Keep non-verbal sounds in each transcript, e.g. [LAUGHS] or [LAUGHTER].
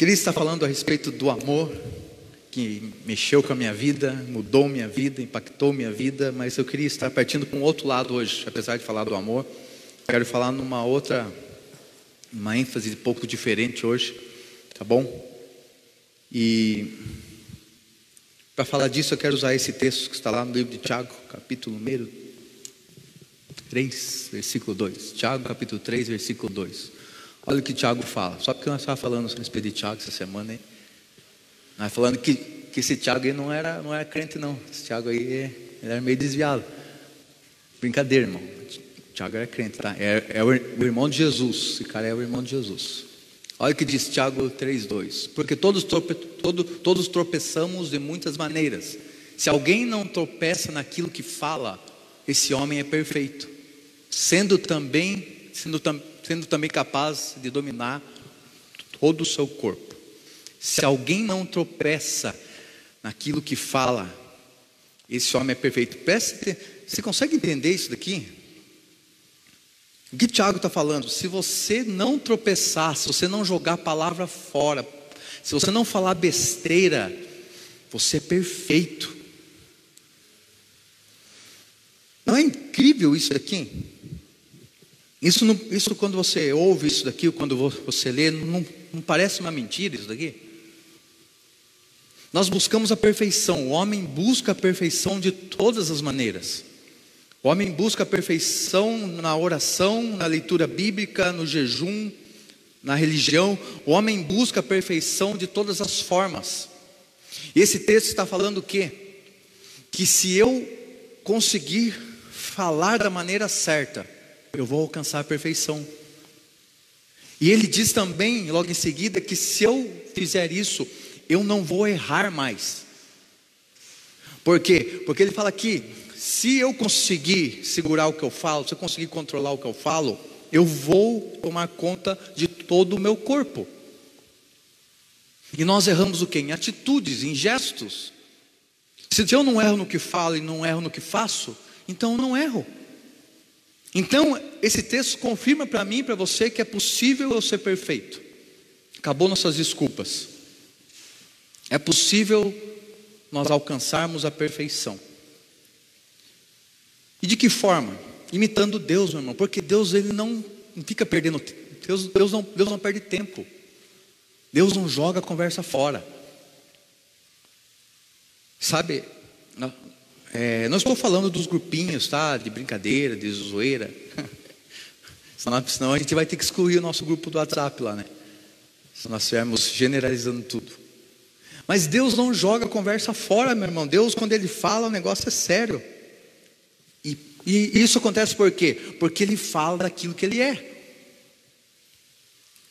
queria estar falando a respeito do amor que mexeu com a minha vida, mudou minha vida, impactou minha vida, mas eu queria estar partindo para um outro lado hoje, apesar de falar do amor, quero falar numa outra, uma ênfase um pouco diferente hoje, tá bom? E para falar disso eu quero usar esse texto que está lá no livro de Tiago, capítulo número 3, versículo 2. Tiago, capítulo 3, versículo 2. Olha o que Tiago fala, só porque nós estávamos falando a respeito de Tiago essa semana, hein? Nós falando que, que esse Tiago aí não era, não era crente, não. Esse Tiago aí ele era meio desviado. Brincadeira, irmão. Tiago era crente, tá? É, é, o irmão de Jesus. Esse cara é o irmão de Jesus. Olha o que diz Tiago 3,2. Porque todos, trope, todo, todos tropeçamos de muitas maneiras. Se alguém não tropeça naquilo que fala, esse homem é perfeito, sendo também, sendo, sendo também capaz de dominar todo o seu corpo. Se alguém não tropeça naquilo que fala, esse homem é perfeito. Preste, você consegue entender isso daqui? O que Tiago está falando? Se você não tropeçar, se você não jogar a palavra fora, se você não falar besteira, você é perfeito. Não é incrível isso daqui? Isso, não, isso quando você ouve isso daqui, quando você lê, não, não parece uma mentira isso daqui? Nós buscamos a perfeição, o homem busca a perfeição de todas as maneiras. O homem busca a perfeição na oração, na leitura bíblica, no jejum, na religião. O homem busca a perfeição de todas as formas. E esse texto está falando o quê? Que se eu conseguir falar da maneira certa, eu vou alcançar a perfeição. E ele diz também, logo em seguida, que se eu fizer isso, eu não vou errar mais. Por quê? Porque ele fala aqui: se eu conseguir segurar o que eu falo, se eu conseguir controlar o que eu falo, eu vou tomar conta de todo o meu corpo. E nós erramos o quê? Em atitudes, em gestos. Se eu não erro no que falo e não erro no que faço, então eu não erro. Então, esse texto confirma para mim e para você que é possível eu ser perfeito. Acabou nossas desculpas. É possível nós alcançarmos a perfeição. E de que forma? Imitando Deus, meu irmão, porque Deus ele não, fica perdendo Deus, Deus, não, Deus não perde tempo. Deus não joga a conversa fora. Sabe, é, não estou falando dos grupinhos, tá? De brincadeira, de zoeira. [LAUGHS] Senão a gente vai ter que excluir o nosso grupo do WhatsApp lá, né? Se nós estivermos generalizando tudo. Mas Deus não joga conversa fora, meu irmão. Deus, quando Ele fala, o negócio é sério. E, e isso acontece por quê? Porque Ele fala daquilo que Ele é.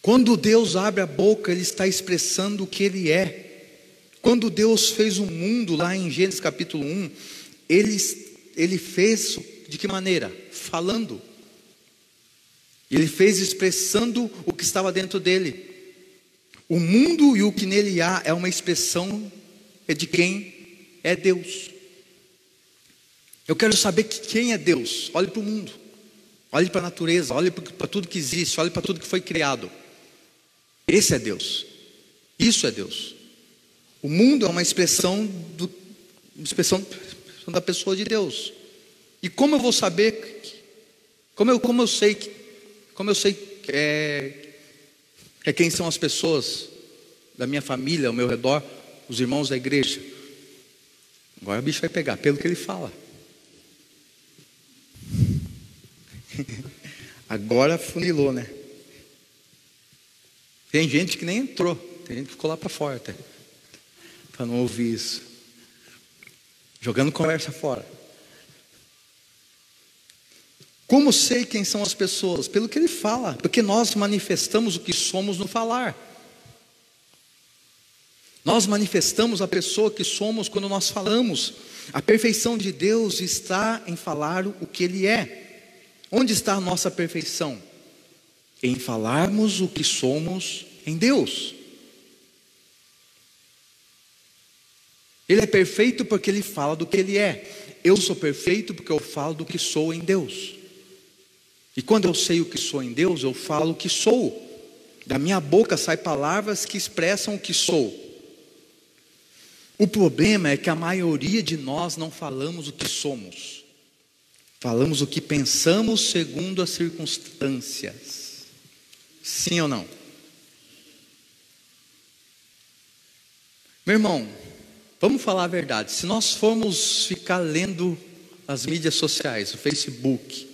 Quando Deus abre a boca, Ele está expressando o que Ele é. Quando Deus fez o mundo, lá em Gênesis capítulo 1, Ele, ele fez de que maneira? Falando. Ele fez expressando o que estava dentro dele. O mundo e o que nele há é uma expressão é de quem é Deus. Eu quero saber que quem é Deus. Olhe para o mundo, olhe para a natureza, olhe para tudo que existe, olhe para tudo que foi criado. Esse é Deus. Isso é Deus. O mundo é uma expressão, do, uma expressão da pessoa de Deus. E como eu vou saber? Como eu, como eu sei que, como eu sei é, é quem são as pessoas da minha família ao meu redor, os irmãos da igreja. Agora o bicho vai pegar pelo que ele fala. [LAUGHS] Agora funilou, né? Tem gente que nem entrou, tem gente que ficou lá para fora para não ouvir isso. Jogando conversa fora. Como sei quem são as pessoas? Pelo que ele fala, porque nós manifestamos o que somos no falar. Nós manifestamos a pessoa que somos quando nós falamos. A perfeição de Deus está em falar o que Ele é. Onde está a nossa perfeição? Em falarmos o que somos em Deus. Ele é perfeito porque Ele fala do que Ele é. Eu sou perfeito porque eu falo do que sou em Deus. E quando eu sei o que sou em Deus, eu falo o que sou. Da minha boca saem palavras que expressam o que sou. O problema é que a maioria de nós não falamos o que somos. Falamos o que pensamos segundo as circunstâncias. Sim ou não? Meu irmão, vamos falar a verdade. Se nós formos ficar lendo as mídias sociais, o Facebook,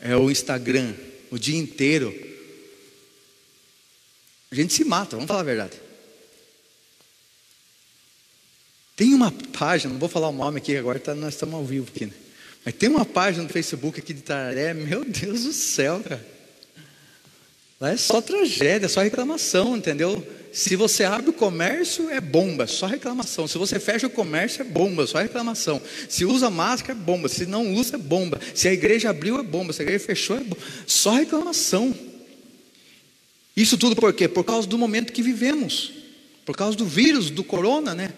é o Instagram, o dia inteiro, a gente se mata, vamos falar a verdade. Tem uma página, não vou falar o nome aqui agora, tá, nós estamos ao vivo aqui, né? Mas tem uma página no Facebook aqui de Tararé, meu Deus do céu, cara. Lá é só tragédia, só reclamação, entendeu? Se você abre o comércio, é bomba, só reclamação. Se você fecha o comércio, é bomba, só reclamação. Se usa máscara, é bomba. Se não usa, é bomba. Se a igreja abriu, é bomba. Se a igreja fechou, é bomba. Só reclamação. Isso tudo por quê? Por causa do momento que vivemos. Por causa do vírus, do corona, né?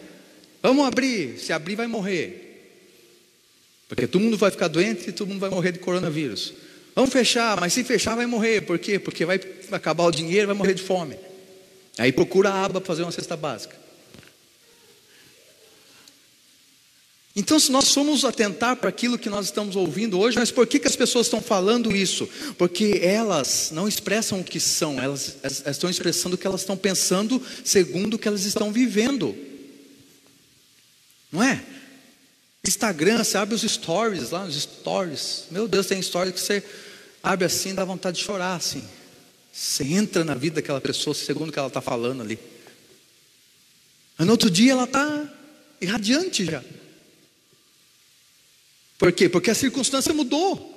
Vamos abrir. Se abrir, vai morrer. Porque todo mundo vai ficar doente e todo mundo vai morrer de coronavírus. Vamos fechar, mas se fechar vai morrer. Por quê? Porque vai acabar o dinheiro, vai morrer de fome. Aí procura a aba para fazer uma cesta básica. Então, se nós formos atentar para aquilo que nós estamos ouvindo hoje, mas por que, que as pessoas estão falando isso? Porque elas não expressam o que são, elas, elas estão expressando o que elas estão pensando segundo o que elas estão vivendo. Não é? Instagram, você abre os stories lá, os stories. Meu Deus, tem stories que você abre assim, dá vontade de chorar assim. Você entra na vida daquela pessoa segundo o que ela está falando ali. Mas no outro dia ela está irradiante já. Por quê? Porque a circunstância mudou.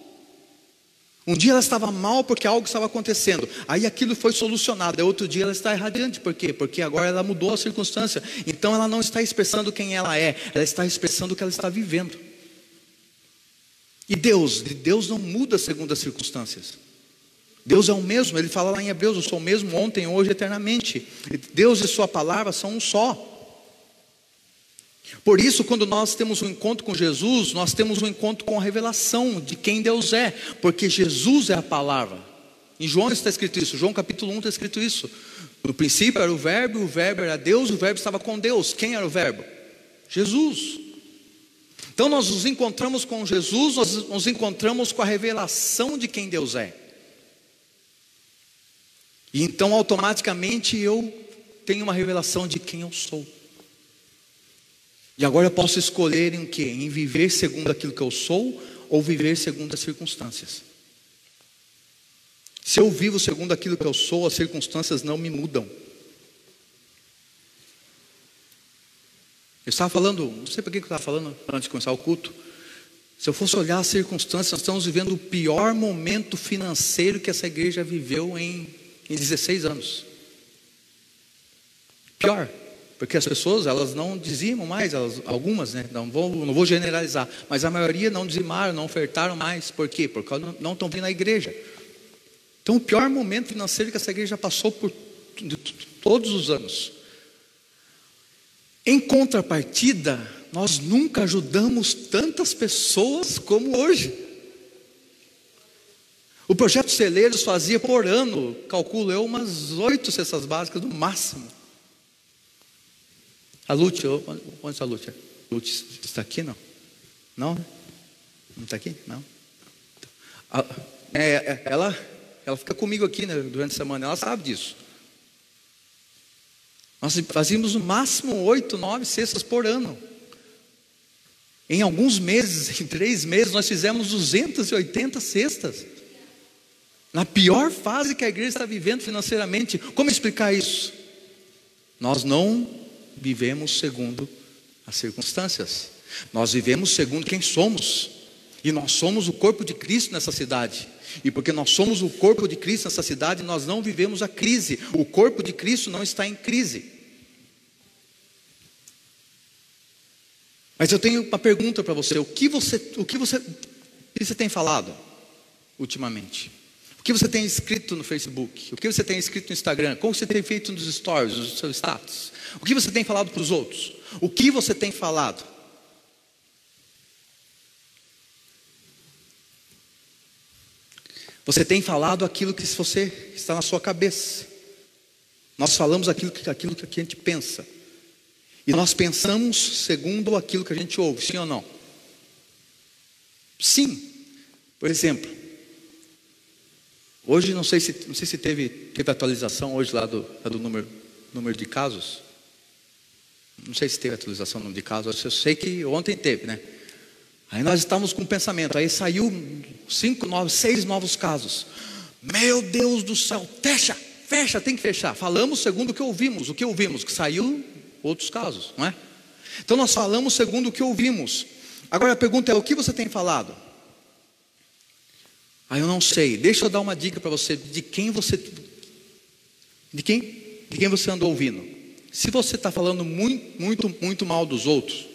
Um dia ela estava mal porque algo estava acontecendo. Aí aquilo foi solucionado. Outro dia ela está irradiante. Por quê? Porque agora ela mudou a circunstância. Então ela não está expressando quem ela é, ela está expressando o que ela está vivendo. E Deus, Deus não muda segundo as circunstâncias. Deus é o mesmo, ele fala lá em Hebreus: Eu sou o mesmo ontem, hoje, eternamente. Deus e Sua palavra são um só. Por isso, quando nós temos um encontro com Jesus, nós temos um encontro com a revelação de quem Deus é, porque Jesus é a palavra. Em João está escrito isso, João capítulo 1 está escrito isso. No princípio era o Verbo, o Verbo era Deus, o Verbo estava com Deus. Quem era o Verbo? Jesus. Então nós nos encontramos com Jesus, nós nos encontramos com a revelação de quem Deus é. E então automaticamente eu tenho uma revelação de quem eu sou. E agora eu posso escolher em que? Em viver segundo aquilo que eu sou ou viver segundo as circunstâncias. Se eu vivo segundo aquilo que eu sou, as circunstâncias não me mudam. Eu estava falando, não sei por que eu estava falando antes de começar o culto. Se eu fosse olhar as circunstâncias, nós estamos vivendo o pior momento financeiro que essa igreja viveu em, em 16 anos. Pior. Porque as pessoas, elas não dizimam mais, elas, algumas, né? Não vou, não vou generalizar, mas a maioria não dizimaram, não ofertaram mais. Por quê? Porque não, estão vindo à igreja. Então, o pior momento financeiro que essa igreja passou por todos os anos. Em contrapartida, nós nunca ajudamos tantas pessoas como hoje. O projeto Celeiros fazia por ano, calculo eu, umas oito cestas básicas no máximo. A Lúcia, onde está a Lúcia? Lúcia está aqui, não? Não? Não está aqui? Não? A, é, é, ela, ela fica comigo aqui né, durante a semana, ela sabe disso. Nós fazíamos no máximo oito, nove cestas por ano. Em alguns meses, [LAUGHS] em três meses, nós fizemos 280 cestas. Na pior fase que a igreja está vivendo financeiramente. Como explicar isso? Nós não vivemos segundo as circunstâncias. Nós vivemos segundo quem somos. E nós somos o corpo de Cristo nessa cidade. E porque nós somos o corpo de Cristo nessa cidade, nós não vivemos a crise. O corpo de Cristo não está em crise. Mas eu tenho uma pergunta para você: o que você, o que você, o que você tem falado ultimamente? Que você tem escrito no Facebook? O que você tem escrito no Instagram? Como você tem feito nos stories, nos seus status? O que você tem falado para os outros? O que você tem falado? Você tem falado aquilo que você está na sua cabeça. Nós falamos aquilo que, aquilo que a gente pensa. E nós pensamos segundo aquilo que a gente ouve, sim ou não? Sim. Por exemplo, hoje não sei se, não sei se teve, teve atualização hoje lá do, do número, número de casos. Não sei se teve atualização no número de casos, eu sei que ontem teve, né? Aí nós estávamos com um pensamento, aí saiu cinco novos, seis novos casos. Meu Deus do céu, fecha, fecha, tem que fechar. Falamos segundo o que ouvimos, o que ouvimos, que saiu outros casos, não é? Então nós falamos segundo o que ouvimos. Agora a pergunta é: o que você tem falado? Ah, eu não sei. Deixa eu dar uma dica para você de quem você de quem de quem você andou ouvindo. Se você está falando muito, muito, muito mal dos outros,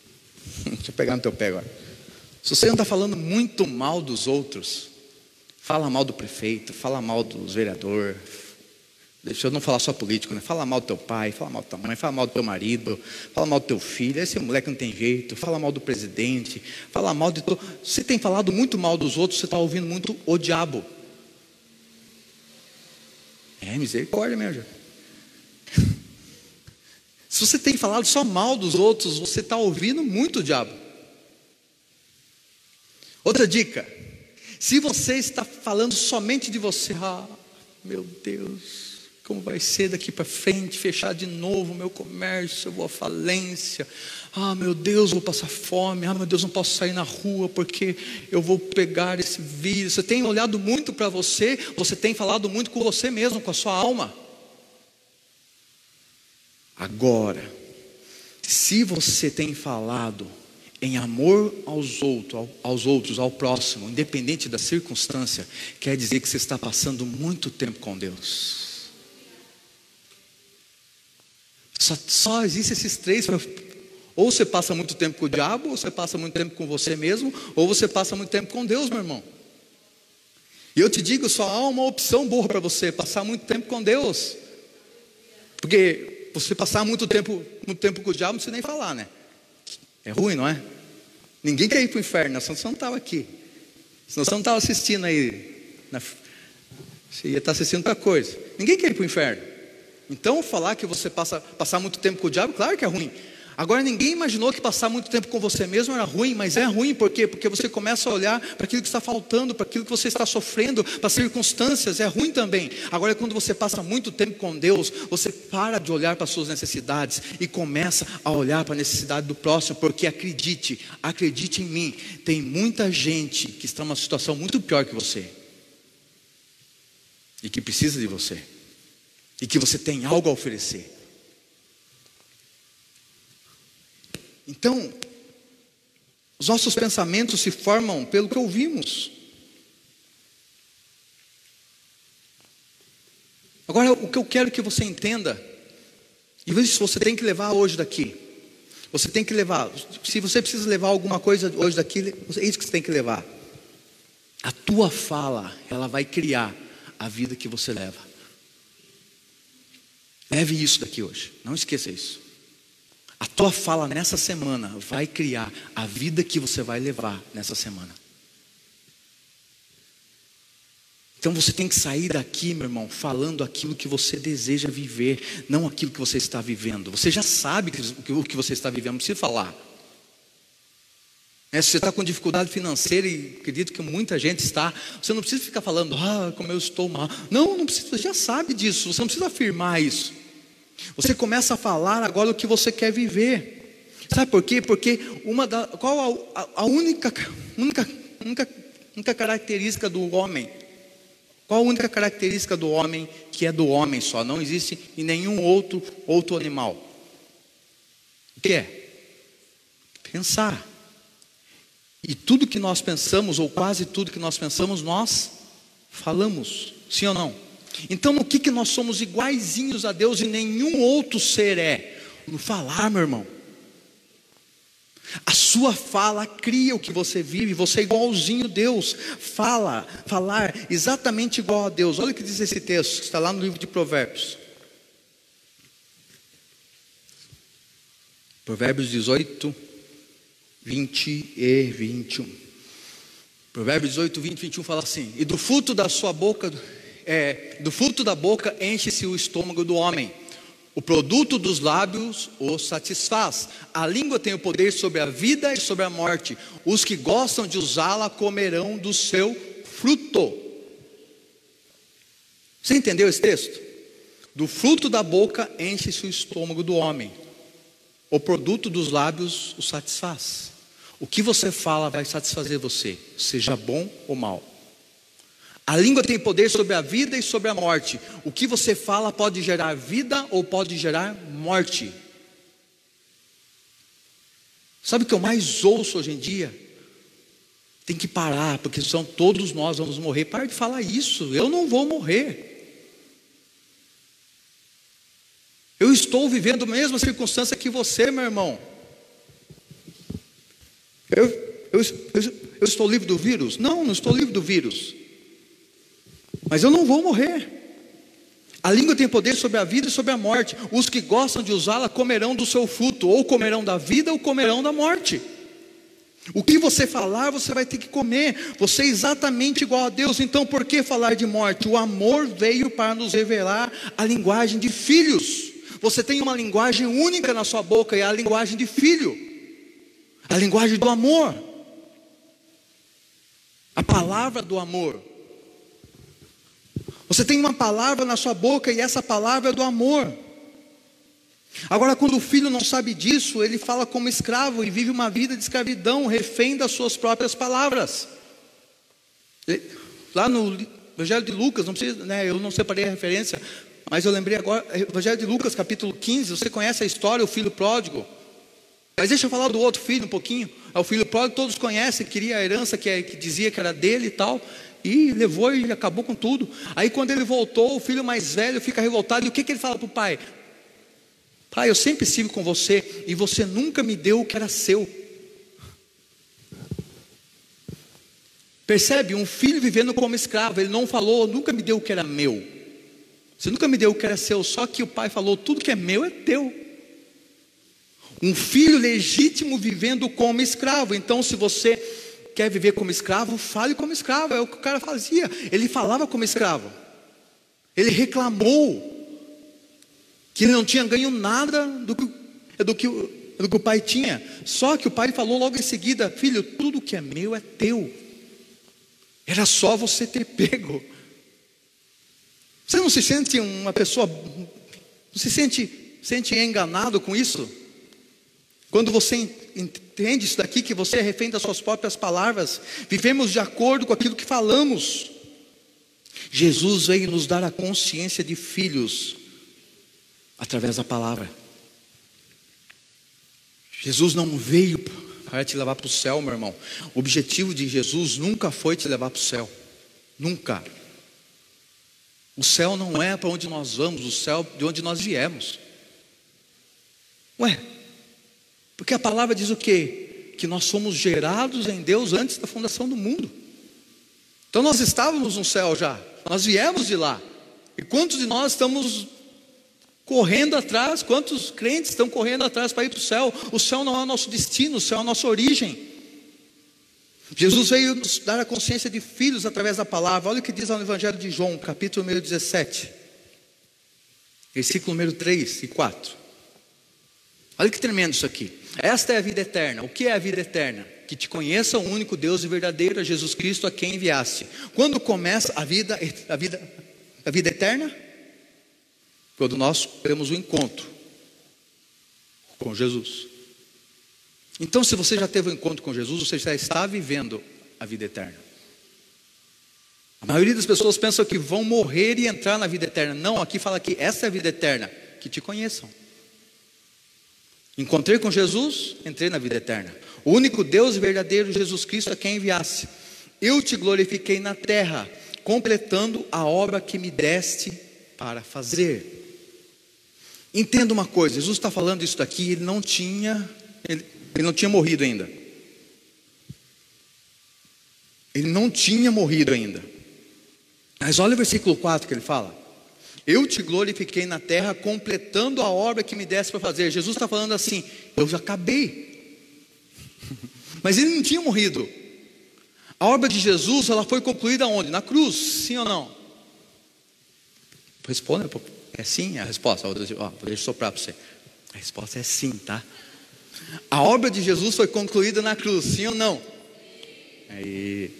[LAUGHS] deixa eu pegar no teu pé agora. Se você anda falando muito mal dos outros, fala mal do prefeito, fala mal dos vereadores, Deixa eu não falar só político, né? Fala mal do teu pai, fala mal da tua mãe, fala mal do teu marido, fala mal do teu filho, esse moleque não tem jeito, fala mal do presidente, fala mal de todo. Você tem falado muito mal dos outros, você está ouvindo muito o diabo. É misericórdia mesmo. [LAUGHS] Se você tem falado só mal dos outros, você está ouvindo muito o diabo. Outra dica: se você está falando somente de você, ah, meu Deus, como vai ser daqui para frente, fechar de novo o meu comércio, eu vou à falência. Ah, meu Deus, vou passar fome. Ah, meu Deus, não posso sair na rua porque eu vou pegar esse vírus. Você tem olhado muito para você, você tem falado muito com você mesmo, com a sua alma. Agora, se você tem falado em amor aos outros, aos outros, ao próximo, independente da circunstância, quer dizer que você está passando muito tempo com Deus. Só, só existem esses três. Ou você passa muito tempo com o diabo, ou você passa muito tempo com você mesmo, ou você passa muito tempo com Deus, meu irmão. E eu te digo, só há uma opção boa para você: passar muito tempo com Deus. Porque você passar muito tempo, muito tempo com o diabo, não precisa nem falar, né? É ruim, não é? Ninguém quer ir para o inferno, senão você não estava aqui. Senão você não estava assistindo aí. Na... Você ia estar assistindo outra coisa. Ninguém quer ir para o inferno. Então, falar que você passa passar muito tempo com o diabo, claro que é ruim. Agora, ninguém imaginou que passar muito tempo com você mesmo era ruim, mas é ruim por quê? Porque você começa a olhar para aquilo que está faltando, para aquilo que você está sofrendo, para as circunstâncias, é ruim também. Agora, quando você passa muito tempo com Deus, você para de olhar para as suas necessidades e começa a olhar para a necessidade do próximo, porque acredite, acredite em mim, tem muita gente que está numa situação muito pior que você e que precisa de você e que você tem algo a oferecer. Então, os nossos pensamentos se formam pelo que ouvimos. Agora, o que eu quero que você entenda, e isso você tem que levar hoje daqui. Você tem que levar, se você precisa levar alguma coisa hoje daqui, é isso que você tem que levar. A tua fala, ela vai criar a vida que você leva. Leve isso daqui hoje, não esqueça isso. A tua fala nessa semana vai criar a vida que você vai levar nessa semana. Então você tem que sair daqui, meu irmão, falando aquilo que você deseja viver, não aquilo que você está vivendo. Você já sabe o que você está vivendo, não precisa falar. É, se você está com dificuldade financeira, e acredito que muita gente está, você não precisa ficar falando, ah, como eu estou mal. Não, não precisa, você já sabe disso, você não precisa afirmar isso. Você começa a falar agora o que você quer viver. Sabe por quê? Porque uma da, qual a, a, única, única, única, única característica do homem? Qual a única característica do homem que é do homem só? Não existe em nenhum outro, outro animal. O que é? Pensar. E tudo que nós pensamos, ou quase tudo que nós pensamos, nós falamos. Sim ou não? Então, no que, que nós somos iguaizinhos a Deus e nenhum outro ser é? No falar, meu irmão. A sua fala cria o que você vive, você é igualzinho a Deus. Fala, falar exatamente igual a Deus. Olha o que diz esse texto, que está lá no livro de Provérbios. Provérbios 18, 20 e 21. Provérbios 18, 20, 21 fala assim: E do fruto da sua boca, é, do fruto da boca enche-se o estômago do homem. O produto dos lábios o satisfaz. A língua tem o poder sobre a vida e sobre a morte. Os que gostam de usá-la comerão do seu fruto. Você entendeu esse texto? Do fruto da boca enche-se o estômago do homem. O produto dos lábios o satisfaz. O que você fala vai satisfazer você, seja bom ou mal. A língua tem poder sobre a vida e sobre a morte. O que você fala pode gerar vida ou pode gerar morte. Sabe o que eu mais ouço hoje em dia? Tem que parar, porque são todos nós vamos morrer. Para de falar isso, eu não vou morrer. Eu estou vivendo a mesma circunstância que você, meu irmão. Eu, eu, eu, eu estou livre do vírus? Não, não estou livre do vírus. Mas eu não vou morrer. A língua tem poder sobre a vida e sobre a morte. Os que gostam de usá-la comerão do seu fruto, ou comerão da vida ou comerão da morte. O que você falar, você vai ter que comer. Você é exatamente igual a Deus. Então, por que falar de morte? O amor veio para nos revelar a linguagem de filhos. Você tem uma linguagem única na sua boca, e é a linguagem de filho a linguagem do amor, a palavra do amor. Você tem uma palavra na sua boca e essa palavra é do amor. Agora, quando o filho não sabe disso, ele fala como escravo e vive uma vida de escravidão, refém das suas próprias palavras. Lá no Evangelho de Lucas, não precisa, né, eu não separei a referência, mas eu lembrei agora, Evangelho de Lucas, capítulo 15, você conhece a história, o filho pródigo. Mas deixa eu falar do outro filho um pouquinho. O filho pródigo, todos conhecem, queria a herança que, que dizia que era dele e tal. E levou e acabou com tudo. Aí quando ele voltou, o filho mais velho fica revoltado. E o que, que ele fala para o pai? Pai, eu sempre estive com você e você nunca me deu o que era seu. Percebe? Um filho vivendo como escravo, ele não falou, nunca me deu o que era meu. Você nunca me deu o que era seu, só que o pai falou: tudo que é meu é teu. Um filho legítimo vivendo como escravo. Então, se você quer viver como escravo, fale como escravo. É o que o cara fazia. Ele falava como escravo. Ele reclamou que ele não tinha ganho nada do que, do que, do que o pai tinha. Só que o pai falou logo em seguida: Filho, tudo que é meu é teu. Era só você ter pego. Você não se sente uma pessoa, não se sente, sente enganado com isso? Quando você entende isso daqui, que você é refém das suas próprias palavras, vivemos de acordo com aquilo que falamos. Jesus veio nos dar a consciência de filhos através da palavra. Jesus não veio para te levar para o céu, meu irmão. O objetivo de Jesus nunca foi te levar para o céu. Nunca. O céu não é para onde nós vamos, o céu de onde nós viemos. Ué, porque a palavra diz o quê? Que nós somos gerados em Deus antes da fundação do mundo. Então nós estávamos no céu já, nós viemos de lá. E quantos de nós estamos correndo atrás? Quantos crentes estão correndo atrás para ir para o céu? O céu não é o nosso destino, o céu é a nossa origem. Jesus veio nos dar a consciência de filhos através da palavra. Olha o que diz lá no Evangelho de João, capítulo número 17, versículo número 3 e 4. Olha que tremendo isso aqui. Esta é a vida eterna. O que é a vida eterna? Que te conheça o único Deus e verdadeiro, Jesus Cristo, a quem enviaste. Quando começa a vida, a vida, a vida eterna? Quando nós temos o um encontro com Jesus. Então, se você já teve um encontro com Jesus, você já está vivendo a vida eterna. A maioria das pessoas pensam que vão morrer e entrar na vida eterna. Não, aqui fala que essa é a vida eterna, que te conheçam. Encontrei com Jesus, entrei na vida eterna. O único Deus verdadeiro, Jesus Cristo, a quem enviasse. Eu te glorifiquei na terra, completando a obra que me deste para fazer. Entenda uma coisa, Jesus está falando isso daqui, ele não tinha, ele, ele não tinha morrido ainda. Ele não tinha morrido ainda. Mas olha o versículo 4 que ele fala. Eu te glorifiquei na terra, completando a obra que me desse para fazer. Jesus está falando assim: eu já acabei. Mas ele não tinha morrido. A obra de Jesus, ela foi concluída onde? Na cruz, sim ou não? Responda, é sim a resposta. Deixa eu soprar para você. A resposta é sim, tá? A obra de Jesus foi concluída na cruz, sim ou não? Aí.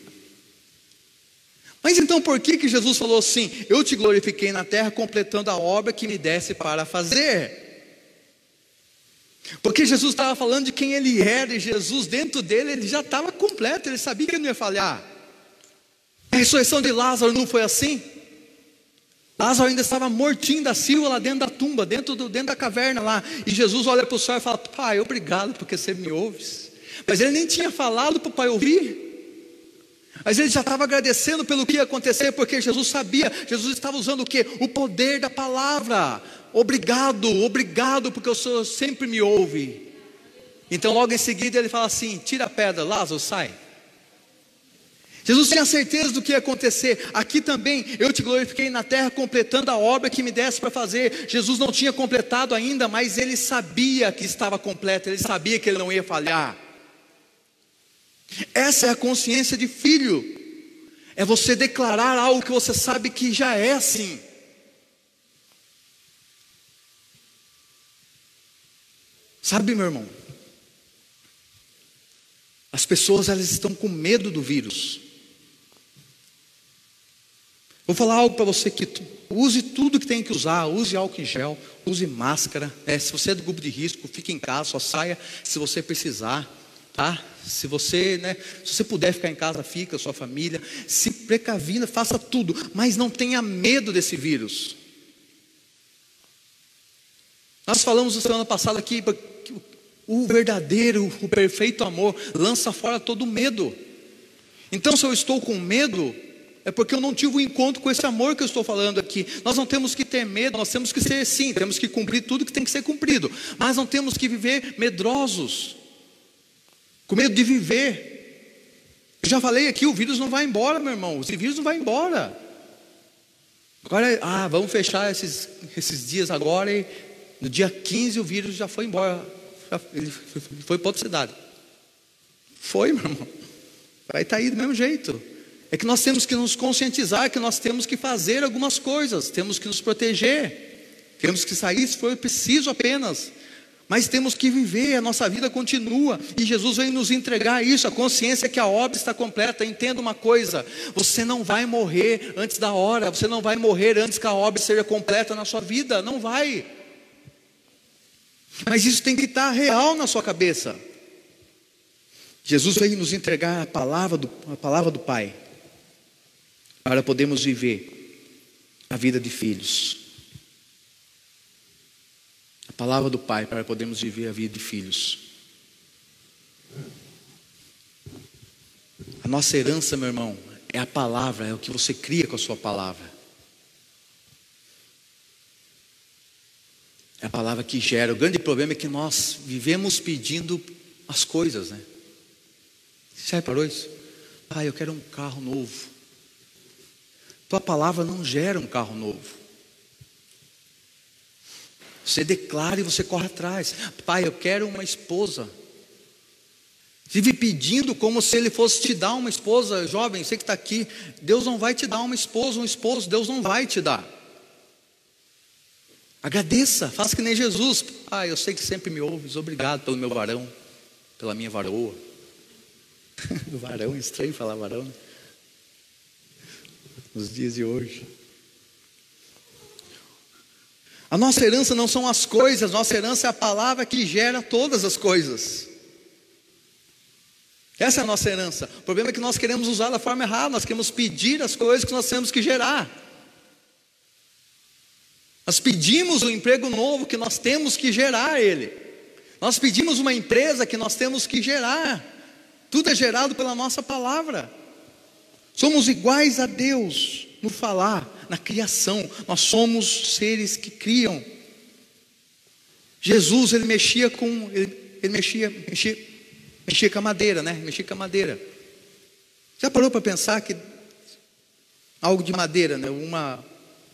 Mas então por que, que Jesus falou assim? Eu te glorifiquei na terra, completando a obra que me desse para fazer. Porque Jesus estava falando de quem ele era, e Jesus dentro dele ele já estava completo, ele sabia que ele não ia falhar. A ressurreição de Lázaro não foi assim? Lázaro ainda estava mortinho da silva lá dentro da tumba, dentro, do, dentro da caverna lá. E Jesus olha para o céu e fala: Pai, obrigado porque você me ouves. Mas ele nem tinha falado para o pai ouvir. Mas ele já estava agradecendo pelo que ia acontecer, porque Jesus sabia, Jesus estava usando o que? O poder da palavra. Obrigado, obrigado, porque o Senhor sempre me ouve. Então, logo em seguida, ele fala assim: tira a pedra, Lázaro, sai. Jesus tinha certeza do que ia acontecer. Aqui também eu te glorifiquei na terra, completando a obra que me desse para fazer. Jesus não tinha completado ainda, mas ele sabia que estava completo, ele sabia que ele não ia falhar. Essa é a consciência de filho. É você declarar algo que você sabe que já é assim. Sabe, meu irmão? As pessoas elas estão com medo do vírus. Vou falar algo para você que use tudo que tem que usar, use álcool em gel, use máscara. É, se você é do grupo de risco, fique em casa, só saia se você precisar, tá? Se você, né, se você puder ficar em casa, fica, sua família, se precavindo, faça tudo, mas não tenha medo desse vírus. Nós falamos na semana passada aqui que o verdadeiro, o perfeito amor lança fora todo medo. Então, se eu estou com medo, é porque eu não tive o um encontro com esse amor que eu estou falando aqui. Nós não temos que ter medo, nós temos que ser sim, temos que cumprir tudo que tem que ser cumprido, mas não temos que viver medrosos, com medo de viver. Eu já falei aqui, o vírus não vai embora, meu irmão, o vírus não vai embora. Agora, ah, vamos fechar esses, esses dias agora e no dia 15 o vírus já foi embora, já, ele foi para outra cidade. Foi, meu irmão. Vai estar tá aí do mesmo jeito. É que nós temos que nos conscientizar que nós temos que fazer algumas coisas, temos que nos proteger, temos que sair se for preciso apenas, mas temos que viver, a nossa vida continua, e Jesus vem nos entregar isso, a consciência que a obra está completa. Entenda uma coisa: você não vai morrer antes da hora, você não vai morrer antes que a obra seja completa na sua vida, não vai. Mas isso tem que estar real na sua cabeça. Jesus veio nos entregar a palavra do, a palavra do Pai para podermos viver a vida de filhos. Palavra do Pai para podermos viver a vida de filhos. A nossa herança, meu irmão, é a palavra, é o que você cria com a sua palavra. É a palavra que gera. O grande problema é que nós vivemos pedindo as coisas, né? Você reparou isso? Ah, eu quero um carro novo. Tua palavra não gera um carro novo. Você declara e você corre atrás. Pai, eu quero uma esposa. Vive pedindo como se ele fosse te dar uma esposa, jovem, você que está aqui. Deus não vai te dar uma esposa, um esposo, Deus não vai te dar. Agradeça, faça que nem Jesus. Ah, eu sei que sempre me ouves, obrigado pelo meu varão, pela minha varoa. [LAUGHS] varão, estranho falar varão. Né? nos dias de hoje. A nossa herança não são as coisas, nossa herança é a palavra que gera todas as coisas. Essa é a nossa herança. O problema é que nós queremos usar da forma errada, nós queremos pedir as coisas que nós temos que gerar. Nós pedimos o emprego novo que nós temos que gerar ele. Nós pedimos uma empresa que nós temos que gerar. Tudo é gerado pela nossa palavra. Somos iguais a Deus no falar, na criação. Nós somos seres que criam. Jesus, ele mexia com, ele, ele mexia, mexia, mexia com a madeira, né? Mexia com a madeira. Já parou para pensar que algo de madeira, né? Uma,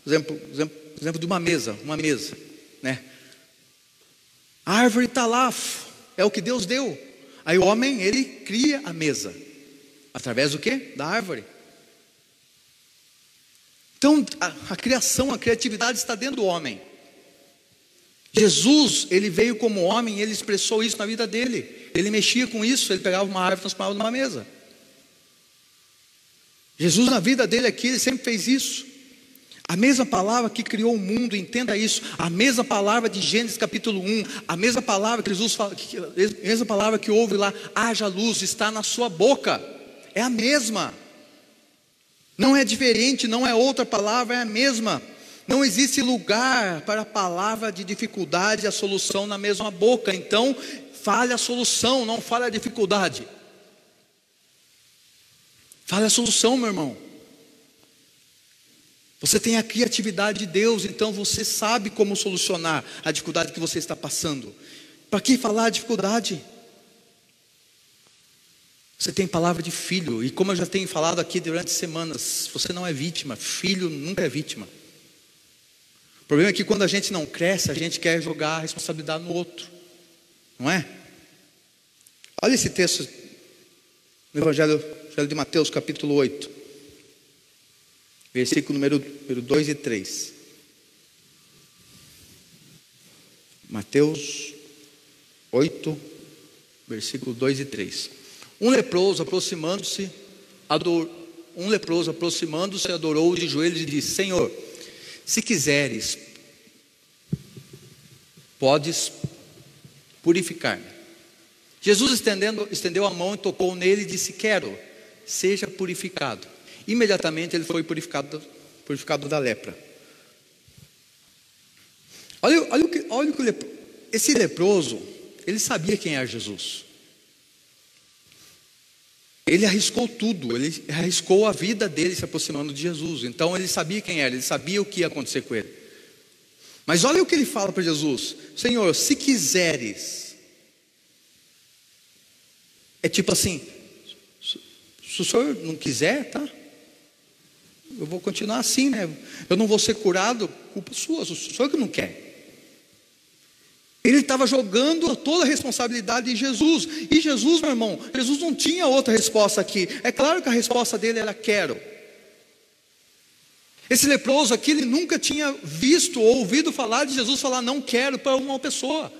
exemplo, exemplo, exemplo de uma mesa, uma mesa, né? A árvore está lá, é o que Deus deu. Aí o homem, ele cria a mesa. Através do quê? Da árvore. Então, a, a, criação, a criatividade está dentro do homem. Jesus, ele veio como homem, ele expressou isso na vida dele. Ele mexia com isso, ele pegava uma árvore e transformava numa mesa. Jesus, na vida dele aqui, ele sempre fez isso. A mesma palavra que criou o mundo, entenda isso. A mesma palavra de Gênesis capítulo 1, a mesma palavra que Jesus fala, a mesma palavra que houve lá, haja luz, está na sua boca. É a mesma. Não é diferente, não é outra palavra, é a mesma. Não existe lugar para a palavra de dificuldade e a solução na mesma boca. Então, fale a solução, não fale a dificuldade. Fale a solução, meu irmão. Você tem a criatividade de Deus, então você sabe como solucionar a dificuldade que você está passando. Para que falar a dificuldade? Você tem palavra de filho, e como eu já tenho falado aqui durante semanas, você não é vítima, filho nunca é vítima. O problema é que quando a gente não cresce, a gente quer jogar a responsabilidade no outro, não é? Olha esse texto no Evangelho, Evangelho de Mateus, capítulo 8, versículo número, número 2 e 3. Mateus 8, versículo 2 e 3. Um leproso aproximando-se, ador... um leproso aproximando-se, adorou de joelhos e disse: Senhor, se quiseres, podes purificar-me. Jesus estendendo, estendeu a mão e tocou nele e disse: Quero, seja purificado. Imediatamente ele foi purificado, purificado da lepra. Olha, olha o que, olha o que esse leproso, ele sabia quem era Jesus. Ele arriscou tudo, ele arriscou a vida dele se aproximando de Jesus. Então ele sabia quem era, ele sabia o que ia acontecer com ele. Mas olha o que ele fala para Jesus: Senhor, se quiseres. É tipo assim: se o senhor não quiser, tá? Eu vou continuar assim, né? Eu não vou ser curado, culpa sua, o senhor que não quer. Ele estava jogando toda a responsabilidade em Jesus. E Jesus, meu irmão, Jesus não tinha outra resposta aqui. É claro que a resposta dele era quero. Esse leproso aqui, ele nunca tinha visto ou ouvido falar de Jesus falar não quero para uma pessoa.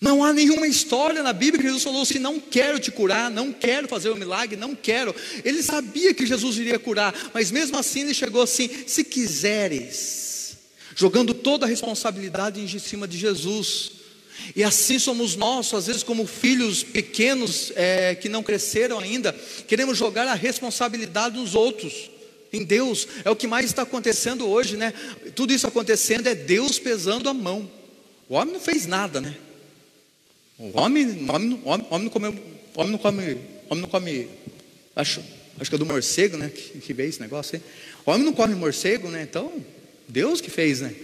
Não há nenhuma história na Bíblia que Jesus falou assim: não quero te curar, não quero fazer o um milagre, não quero. Ele sabia que Jesus iria curar, mas mesmo assim ele chegou assim: se quiseres jogando toda a responsabilidade em cima de Jesus. E assim somos nós, às vezes, como filhos pequenos é, que não cresceram ainda, queremos jogar a responsabilidade nos outros, em Deus. É o que mais está acontecendo hoje, né? Tudo isso acontecendo é Deus pesando a mão. O homem não fez nada, né? O homem, o homem, o homem, o homem não come, o homem não come, homem não come, acho, acho que é do morcego, né? Que, que veio esse negócio aí. O homem não come morcego, né? Então, Deus que fez, né?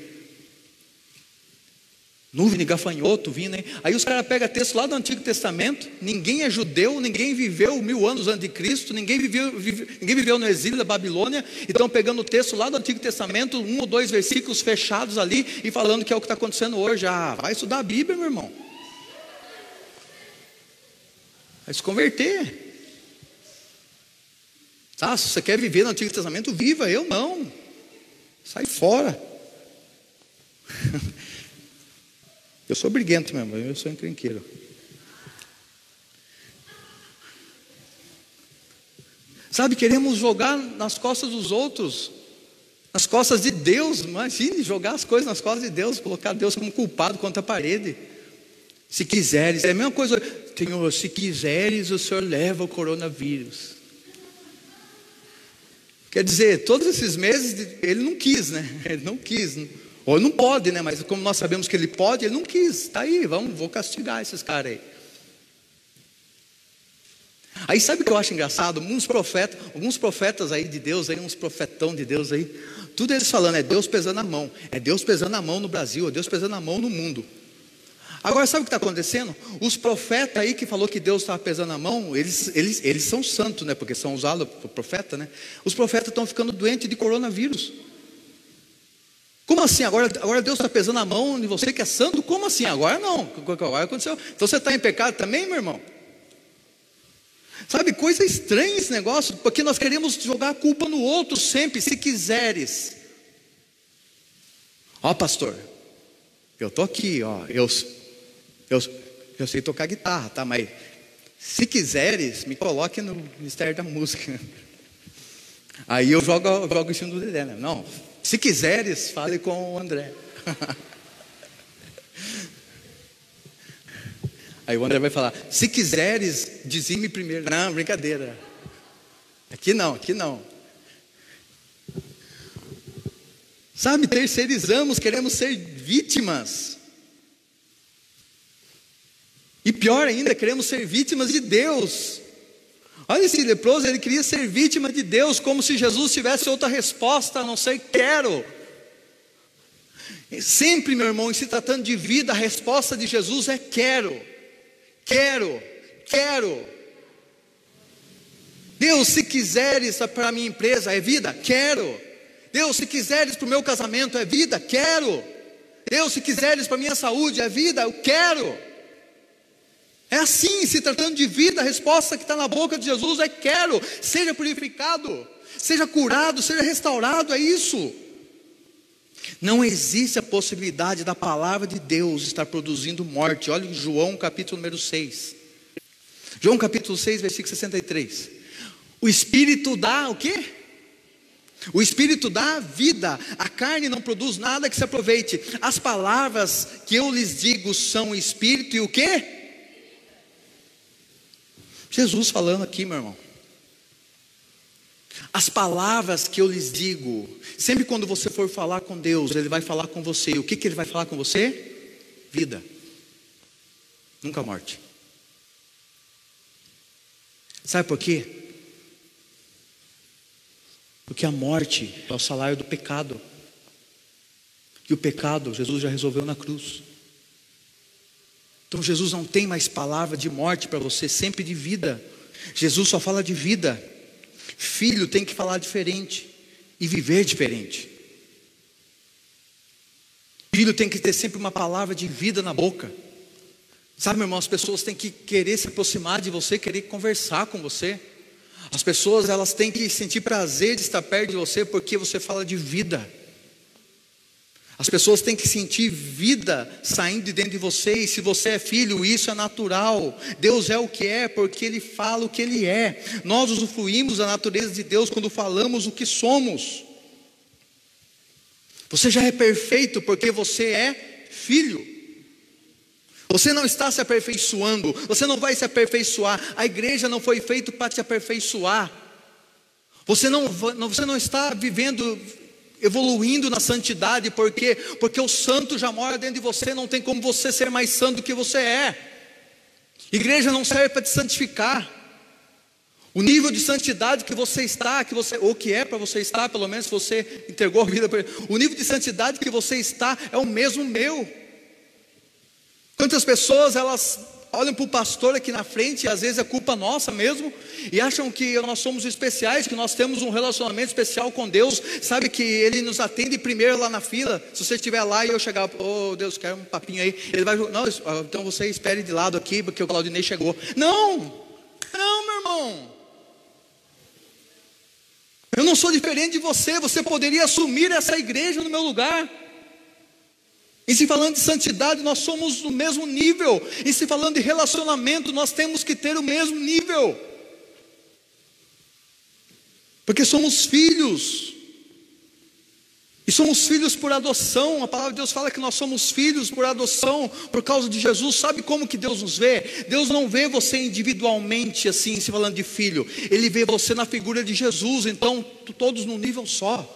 Nuvem de gafanhoto vindo, hein? Aí os caras pegam texto lá do Antigo Testamento, ninguém é judeu, ninguém viveu mil anos antes de Cristo, ninguém viveu, vive, ninguém viveu no exílio da Babilônia, e estão pegando o texto lá do Antigo Testamento, um ou dois versículos fechados ali, e falando que é o que está acontecendo hoje. Ah, vai estudar a Bíblia, meu irmão. Vai se converter. Tá, se você quer viver no Antigo Testamento, viva, eu não. Sai fora. [LAUGHS] Eu sou briguento mesmo, eu sou encrenqueiro. Sabe, queremos jogar nas costas dos outros, nas costas de Deus. Imagine jogar as coisas nas costas de Deus, colocar Deus como culpado contra a parede. Se quiseres, é a mesma coisa, Senhor, se quiseres, o Senhor leva o coronavírus. Quer dizer, todos esses meses ele não quis, né? Ele não quis. Ou não pode, né? Mas como nós sabemos que ele pode, ele não quis. Está aí, vamos, vou castigar esses caras aí. Aí sabe o que eu acho engraçado? Alguns profetas, alguns profetas aí de Deus, aí, uns profetão de Deus aí, tudo eles falando, é Deus pesando a mão, é Deus pesando a mão no Brasil, é Deus pesando a mão no mundo. Agora, sabe o que está acontecendo? Os profetas aí que falou que Deus estava pesando a mão, eles, eles, eles são santos, né? Porque são usados por profeta, né? Os profetas estão ficando doentes de coronavírus. Como assim? Agora, agora Deus está pesando a mão em você que é santo? Como assim? Agora não. Agora aconteceu. Então você está em pecado também, meu irmão? Sabe, coisa estranha esse negócio, porque nós queremos jogar a culpa no outro sempre, se quiseres. Ó, pastor, eu tô aqui, ó, eu, eu, eu sei tocar guitarra, tá? Mas se quiseres, me coloque no Ministério da Música. Aí eu jogo, jogo em cima do Dedé, né? Não, se quiseres, fale com o André. [LAUGHS] Aí o André vai falar: se quiseres, dizime primeiro. Não, brincadeira. Aqui não, aqui não. Sabe, terceirizamos, queremos ser vítimas. E pior ainda, queremos ser vítimas de Deus. Olha esse leproso, ele queria ser vítima de Deus, como se Jesus tivesse outra resposta, a não ser quero. Sempre, meu irmão, em se tratando de vida, a resposta de Jesus é quero, quero, quero. Deus, se quiseres para a minha empresa, é vida? Quero. Deus, se quiseres para o meu casamento, é vida? Quero. Deus, se quiseres para a minha saúde, é vida? Eu quero. É assim, se tratando de vida, a resposta que está na boca de Jesus é: quero, seja purificado, seja curado, seja restaurado, é isso. Não existe a possibilidade da palavra de Deus estar produzindo morte. Olha em João capítulo número 6. João capítulo 6, versículo 63. O Espírito dá o quê? O Espírito dá vida, a carne não produz nada que se aproveite. As palavras que eu lhes digo são Espírito e o quê? Jesus falando aqui, meu irmão. As palavras que eu lhes digo, sempre quando você for falar com Deus, Ele vai falar com você. E o que, que Ele vai falar com você? Vida, nunca morte. Sabe por quê? Porque a morte é o salário do pecado. E o pecado, Jesus já resolveu na cruz. Então Jesus não tem mais palavra de morte para você, sempre de vida. Jesus só fala de vida. Filho tem que falar diferente e viver diferente. Filho tem que ter sempre uma palavra de vida na boca. Sabe, meu irmão, as pessoas têm que querer se aproximar de você, querer conversar com você. As pessoas elas têm que sentir prazer de estar perto de você porque você fala de vida. As pessoas têm que sentir vida saindo de dentro de você, e se você é filho, isso é natural. Deus é o que é, porque Ele fala o que Ele é. Nós usufruímos da natureza de Deus quando falamos o que somos. Você já é perfeito porque você é filho. Você não está se aperfeiçoando, você não vai se aperfeiçoar. A igreja não foi feita para te aperfeiçoar. Você não, você não está vivendo evoluindo na santidade, porque porque o santo já mora dentro de você, não tem como você ser mais santo do que você é. Igreja não serve para te santificar. O nível de santidade que você está, que você ou que é para você estar, pelo menos se você entregou a vida o nível de santidade que você está é o mesmo meu. Quantas pessoas elas olham para o pastor aqui na frente, e às vezes é culpa nossa mesmo, e acham que nós somos especiais, que nós temos um relacionamento especial com Deus, sabe que Ele nos atende primeiro lá na fila. Se você estiver lá e eu chegar, oh Deus, quero um papinho aí, Ele vai, não, então você espere de lado aqui, porque o Claudinei chegou. Não, não, meu irmão. Eu não sou diferente de você, você poderia assumir essa igreja no meu lugar. E se falando de santidade, nós somos do mesmo nível. E se falando de relacionamento, nós temos que ter o mesmo nível. Porque somos filhos. E somos filhos por adoção. A palavra de Deus fala que nós somos filhos por adoção por causa de Jesus. Sabe como que Deus nos vê? Deus não vê você individualmente assim, se falando de filho. Ele vê você na figura de Jesus. Então, todos no nível só.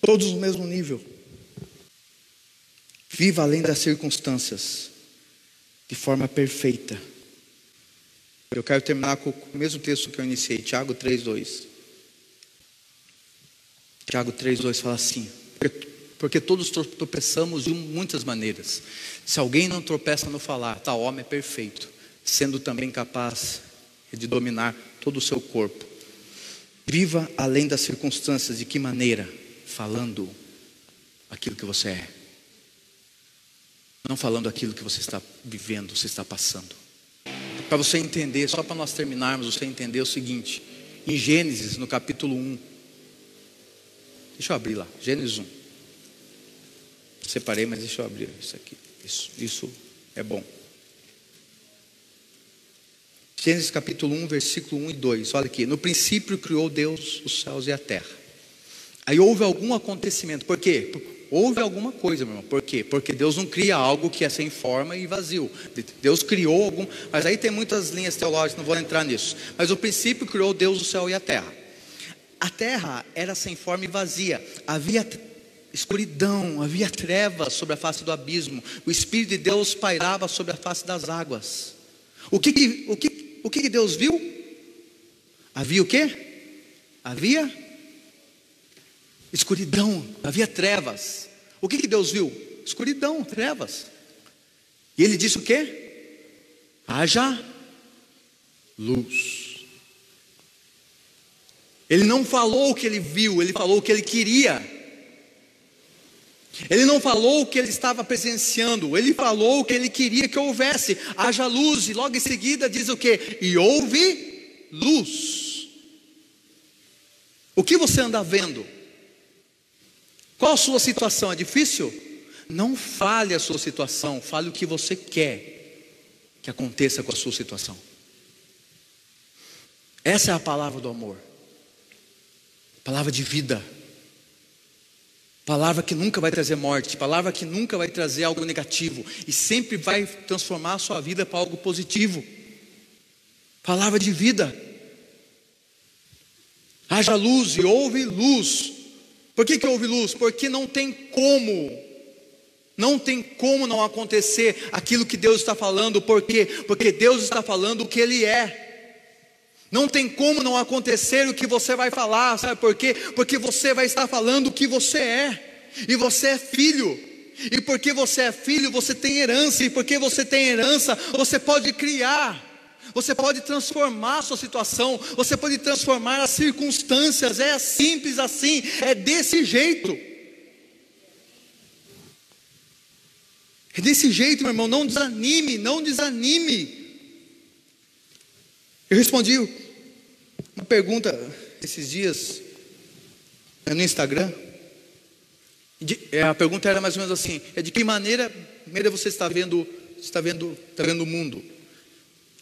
Todos no mesmo nível. Viva além das circunstâncias, de forma perfeita. Eu quero terminar com o mesmo texto que eu iniciei, Tiago 3,2. Tiago 3,2 fala assim: porque todos tropeçamos de muitas maneiras. Se alguém não tropeça no falar, tal homem é perfeito, sendo também capaz de dominar todo o seu corpo. Viva além das circunstâncias, de que maneira? Falando aquilo que você é. Não falando aquilo que você está vivendo, você está passando. Para você entender, só para nós terminarmos, você entender o seguinte: em Gênesis, no capítulo 1. Deixa eu abrir lá, Gênesis 1. Separei, mas deixa eu abrir isso aqui. Isso, isso é bom. Gênesis capítulo 1, versículo 1 e 2. Olha aqui. No princípio criou Deus os céus e a terra. Aí houve algum acontecimento. Por quê? Houve alguma coisa, meu irmão. Por quê? Porque Deus não cria algo que é sem forma e vazio. Deus criou algum. Mas aí tem muitas linhas teológicas, não vou entrar nisso. Mas o princípio criou Deus o céu e a terra. A terra era sem forma e vazia. Havia escuridão, havia trevas sobre a face do abismo. O Espírito de Deus pairava sobre a face das águas. O que, o que, o que, Deus viu? Havia o que? Havia escuridão, havia trevas. O que, que Deus viu? Escuridão, trevas. E ele disse o que? Haja luz. Ele não falou o que ele viu, ele falou o que ele queria. Ele não falou o que ele estava presenciando, ele falou o que ele queria que houvesse. Haja luz, e logo em seguida diz o que? E houve luz. O que você anda vendo? Qual a sua situação? É difícil? Não fale a sua situação, fale o que você quer que aconteça com a sua situação. Essa é a palavra do amor, palavra de vida. Palavra que nunca vai trazer morte, palavra que nunca vai trazer algo negativo e sempre vai transformar a sua vida para algo positivo. Palavra de vida. Haja luz e houve luz. Por que, que houve luz? Porque não tem como, não tem como não acontecer aquilo que Deus está falando, por quê? Porque Deus está falando o que Ele é. Não tem como não acontecer o que você vai falar, sabe por quê? Porque você vai estar falando o que você é, e você é filho, e porque você é filho, você tem herança, e porque você tem herança, você pode criar, você pode transformar a sua situação, você pode transformar as circunstâncias, é simples assim, é desse jeito. É desse jeito, meu irmão, não desanime, não desanime. Eu respondi uma pergunta esses dias no Instagram. É, a pergunta era mais ou menos assim: é de que maneira, maneira você está vendo, está vendo, está vendo o mundo?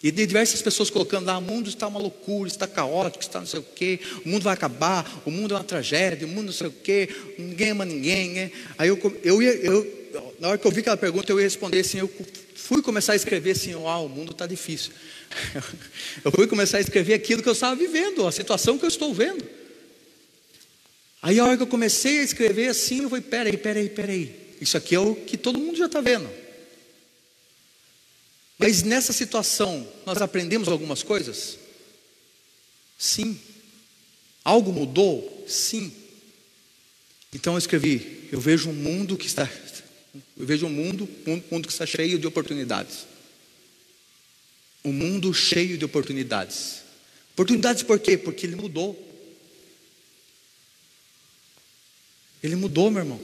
E de diversas pessoas colocando lá, o mundo está uma loucura, está caótico, está não sei o quê, o mundo vai acabar, o mundo é uma tragédia, o mundo não sei o quê, ninguém ama ninguém. Né? Aí eu, eu, eu, na hora que eu vi aquela pergunta, eu ia responder assim, eu fui começar a escrever assim, ah, o mundo está difícil. [LAUGHS] Eu fui começar a escrever aquilo que eu estava vivendo, a situação que eu estou vendo. Aí a hora que eu comecei a escrever assim, eu falei, peraí, peraí, peraí. Isso aqui é o que todo mundo já está vendo. Mas nessa situação, nós aprendemos algumas coisas? Sim. Algo mudou? Sim. Então eu escrevi, eu vejo um mundo que está, eu vejo um mundo, um mundo que está cheio de oportunidades. Um mundo cheio de oportunidades. Oportunidades por quê? Porque ele mudou. Ele mudou, meu irmão.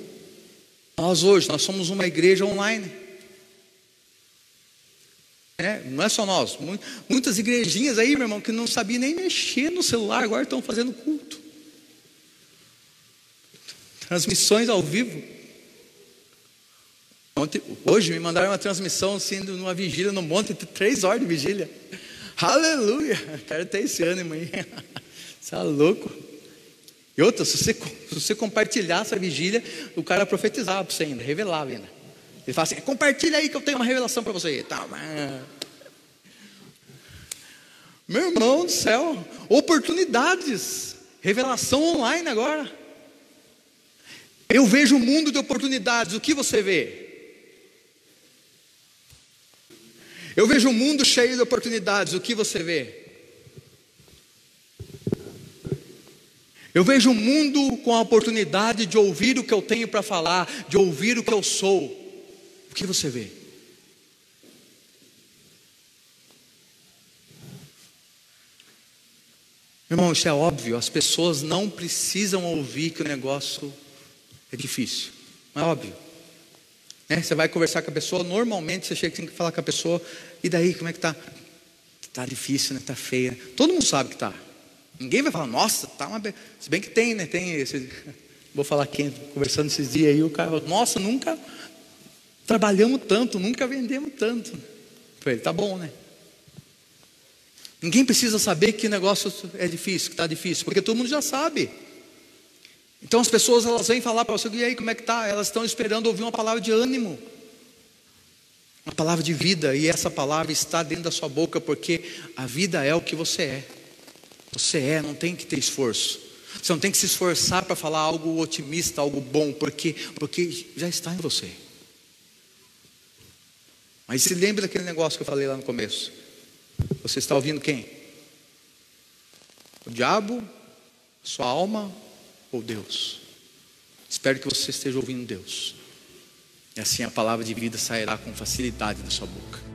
Nós hoje, nós somos uma igreja online. É, não é só nós. Muitas igrejinhas aí, meu irmão, que não sabiam nem mexer no celular, agora estão fazendo culto. Transmissões ao vivo. Ontem, hoje me mandaram uma transmissão assim, numa vigília no monte, três horas de vigília. Aleluia! Quero ter esse ânimo aí. [LAUGHS] Você é louco. E outra, se você, se você compartilhar essa vigília, o cara profetizava para você ainda, revelava ainda. Ele fala assim: compartilha aí que eu tenho uma revelação para você. Tá, Meu irmão do céu, oportunidades, revelação online agora. Eu vejo um mundo de oportunidades, o que você vê? Eu vejo um mundo cheio de oportunidades, o que você vê? Eu vejo um mundo com a oportunidade de ouvir o que eu tenho para falar, de ouvir o que eu sou. Que você vê? Irmão, isso é óbvio, as pessoas não precisam ouvir que o negócio é difícil. É óbvio. Né? Você vai conversar com a pessoa, normalmente você chega tem que falar com a pessoa, e daí, como é que tá? Tá difícil, né? Tá feia. Todo mundo sabe que tá. Ninguém vai falar, nossa, tá uma. Se bem que tem, né? Tem esse. [LAUGHS] Vou falar quem, conversando esses dias aí, o cara nossa, nunca trabalhamos tanto, nunca vendemos tanto. Falei, ele, tá bom, né? Ninguém precisa saber que negócio é difícil, que está difícil, porque todo mundo já sabe. Então as pessoas elas vêm falar para você, e aí, como é que tá? Elas estão esperando ouvir uma palavra de ânimo. Uma palavra de vida, e essa palavra está dentro da sua boca, porque a vida é o que você é. Você é, não tem que ter esforço. Você não tem que se esforçar para falar algo otimista, algo bom, porque, porque já está em você. Mas se lembre daquele negócio que eu falei lá no começo. Você está ouvindo quem? O diabo, sua alma ou Deus? Espero que você esteja ouvindo Deus. E assim a palavra de vida sairá com facilidade da sua boca.